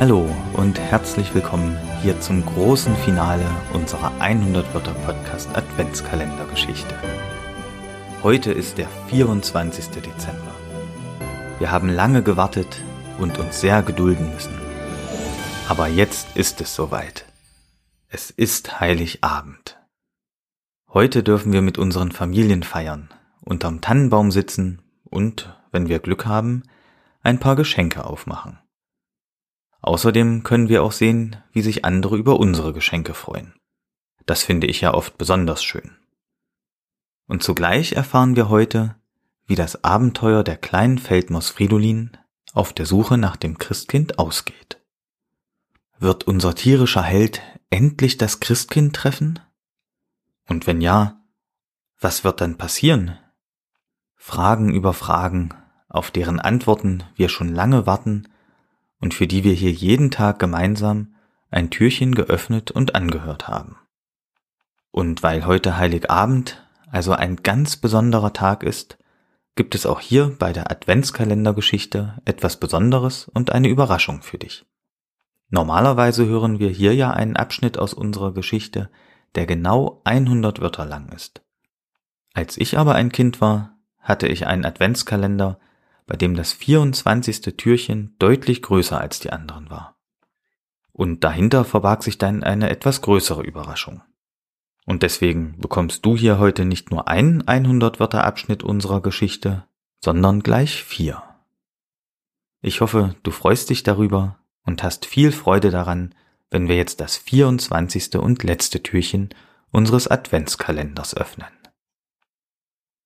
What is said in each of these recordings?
Hallo und herzlich willkommen hier zum großen Finale unserer 100 Wörter Podcast Adventskalendergeschichte. Heute ist der 24. Dezember. Wir haben lange gewartet und uns sehr gedulden müssen. Aber jetzt ist es soweit. Es ist Heiligabend. Heute dürfen wir mit unseren Familien feiern, unterm Tannenbaum sitzen und, wenn wir Glück haben, ein paar Geschenke aufmachen. Außerdem können wir auch sehen, wie sich andere über unsere Geschenke freuen. Das finde ich ja oft besonders schön. Und zugleich erfahren wir heute, wie das Abenteuer der kleinen Feldmaus Fridolin auf der Suche nach dem Christkind ausgeht. Wird unser tierischer Held endlich das Christkind treffen? Und wenn ja, was wird dann passieren? Fragen über Fragen, auf deren Antworten wir schon lange warten und für die wir hier jeden Tag gemeinsam ein Türchen geöffnet und angehört haben. Und weil heute Heiligabend also ein ganz besonderer Tag ist, gibt es auch hier bei der Adventskalendergeschichte etwas Besonderes und eine Überraschung für dich. Normalerweise hören wir hier ja einen Abschnitt aus unserer Geschichte, der genau 100 Wörter lang ist. Als ich aber ein Kind war, hatte ich einen Adventskalender, bei dem das 24. Türchen deutlich größer als die anderen war. Und dahinter verbarg sich dann eine etwas größere Überraschung. Und deswegen bekommst du hier heute nicht nur einen 100 Wörter Abschnitt unserer Geschichte, sondern gleich vier. Ich hoffe, du freust dich darüber und hast viel Freude daran, wenn wir jetzt das 24. und letzte Türchen unseres Adventskalenders öffnen.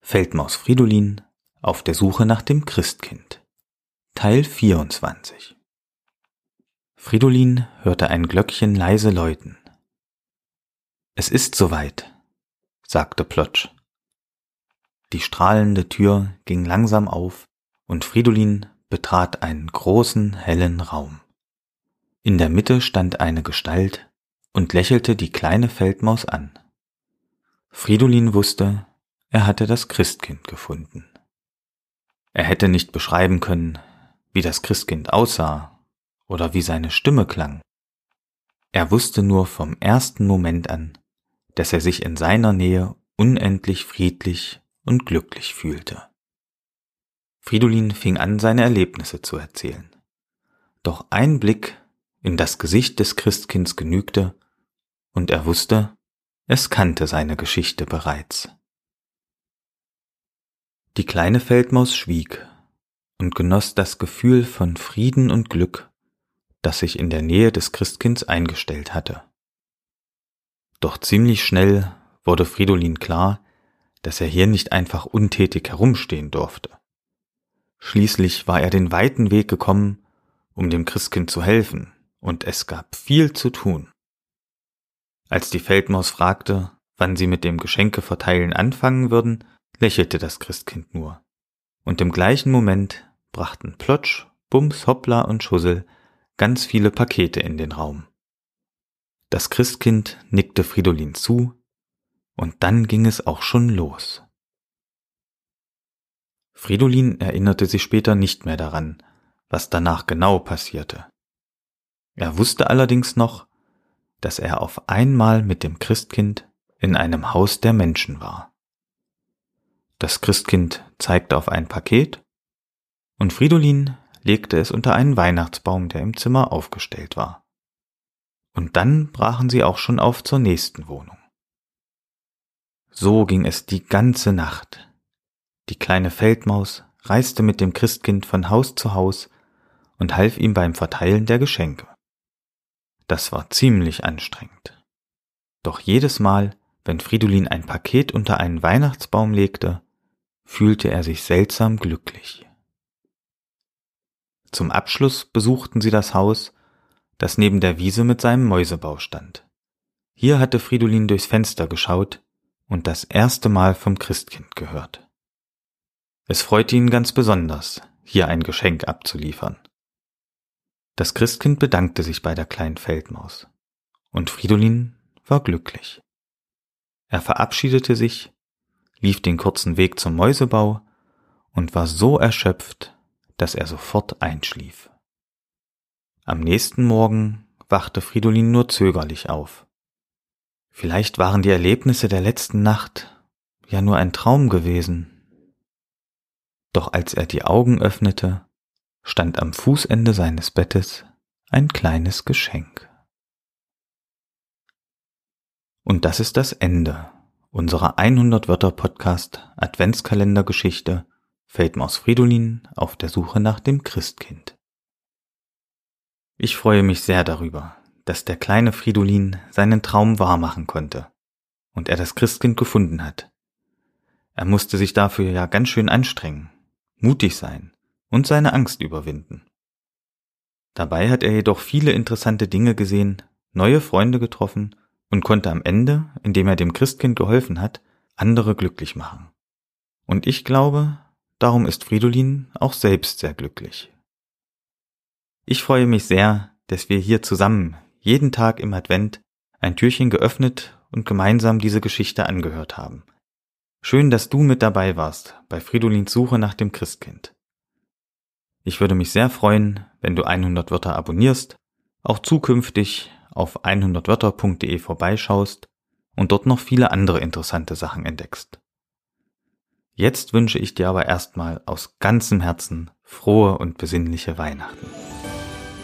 Feldmaus Fridolin auf der Suche nach dem Christkind. Teil 24 Fridolin hörte ein Glöckchen leise läuten. Es ist soweit, sagte Plotsch. Die strahlende Tür ging langsam auf und Fridolin betrat einen großen, hellen Raum. In der Mitte stand eine Gestalt und lächelte die kleine Feldmaus an. Fridolin wusste, er hatte das Christkind gefunden. Er hätte nicht beschreiben können, wie das Christkind aussah oder wie seine Stimme klang. Er wusste nur vom ersten Moment an, dass er sich in seiner Nähe unendlich friedlich und glücklich fühlte. Fridolin fing an, seine Erlebnisse zu erzählen. Doch ein Blick in das Gesicht des Christkinds genügte, und er wusste, es kannte seine Geschichte bereits. Die kleine Feldmaus schwieg und genoss das Gefühl von Frieden und Glück, das sich in der Nähe des Christkinds eingestellt hatte. Doch ziemlich schnell wurde Fridolin klar, dass er hier nicht einfach untätig herumstehen durfte. Schließlich war er den weiten Weg gekommen, um dem Christkind zu helfen, und es gab viel zu tun. Als die Feldmaus fragte, wann sie mit dem Geschenkeverteilen anfangen würden, lächelte das Christkind nur. Und im gleichen Moment brachten Plotsch, Bums, Hoppla und Schussel ganz viele Pakete in den Raum. Das Christkind nickte Fridolin zu, und dann ging es auch schon los. Fridolin erinnerte sich später nicht mehr daran, was danach genau passierte. Er wusste allerdings noch, dass er auf einmal mit dem Christkind in einem Haus der Menschen war. Das Christkind zeigte auf ein Paket und Fridolin legte es unter einen Weihnachtsbaum, der im Zimmer aufgestellt war. Und dann brachen sie auch schon auf zur nächsten Wohnung. So ging es die ganze Nacht. Die kleine Feldmaus reiste mit dem Christkind von Haus zu Haus und half ihm beim Verteilen der Geschenke. Das war ziemlich anstrengend. Doch jedes Mal, wenn Fridolin ein Paket unter einen Weihnachtsbaum legte, fühlte er sich seltsam glücklich. Zum Abschluss besuchten sie das Haus, das neben der Wiese mit seinem Mäusebau stand. Hier hatte Fridolin durchs Fenster geschaut und das erste Mal vom Christkind gehört. Es freute ihn ganz besonders, hier ein Geschenk abzuliefern. Das Christkind bedankte sich bei der kleinen Feldmaus, und Fridolin war glücklich. Er verabschiedete sich lief den kurzen Weg zum Mäusebau und war so erschöpft, dass er sofort einschlief. Am nächsten Morgen wachte Fridolin nur zögerlich auf. Vielleicht waren die Erlebnisse der letzten Nacht ja nur ein Traum gewesen. Doch als er die Augen öffnete, stand am Fußende seines Bettes ein kleines Geschenk. Und das ist das Ende unserer 100 Wörter Podcast Adventskalendergeschichte Feldmaus Fridolin auf der Suche nach dem Christkind. Ich freue mich sehr darüber, dass der kleine Fridolin seinen Traum wahrmachen konnte und er das Christkind gefunden hat. Er musste sich dafür ja ganz schön anstrengen, mutig sein und seine Angst überwinden. Dabei hat er jedoch viele interessante Dinge gesehen, neue Freunde getroffen und konnte am Ende, indem er dem Christkind geholfen hat, andere glücklich machen. Und ich glaube, darum ist Fridolin auch selbst sehr glücklich. Ich freue mich sehr, dass wir hier zusammen jeden Tag im Advent ein Türchen geöffnet und gemeinsam diese Geschichte angehört haben. Schön, dass du mit dabei warst bei Fridolins Suche nach dem Christkind. Ich würde mich sehr freuen, wenn du 100 Wörter abonnierst, auch zukünftig auf 100wörter.de vorbeischaust und dort noch viele andere interessante Sachen entdeckst. Jetzt wünsche ich dir aber erstmal aus ganzem Herzen frohe und besinnliche Weihnachten.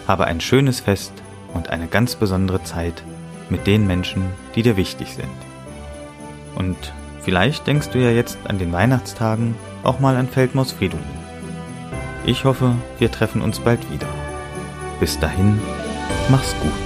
Habe ein schönes Fest und eine ganz besondere Zeit mit den Menschen, die dir wichtig sind. Und vielleicht denkst du ja jetzt an den Weihnachtstagen auch mal an Feldmaus Fridolin. Ich hoffe, wir treffen uns bald wieder. Bis dahin, mach's gut.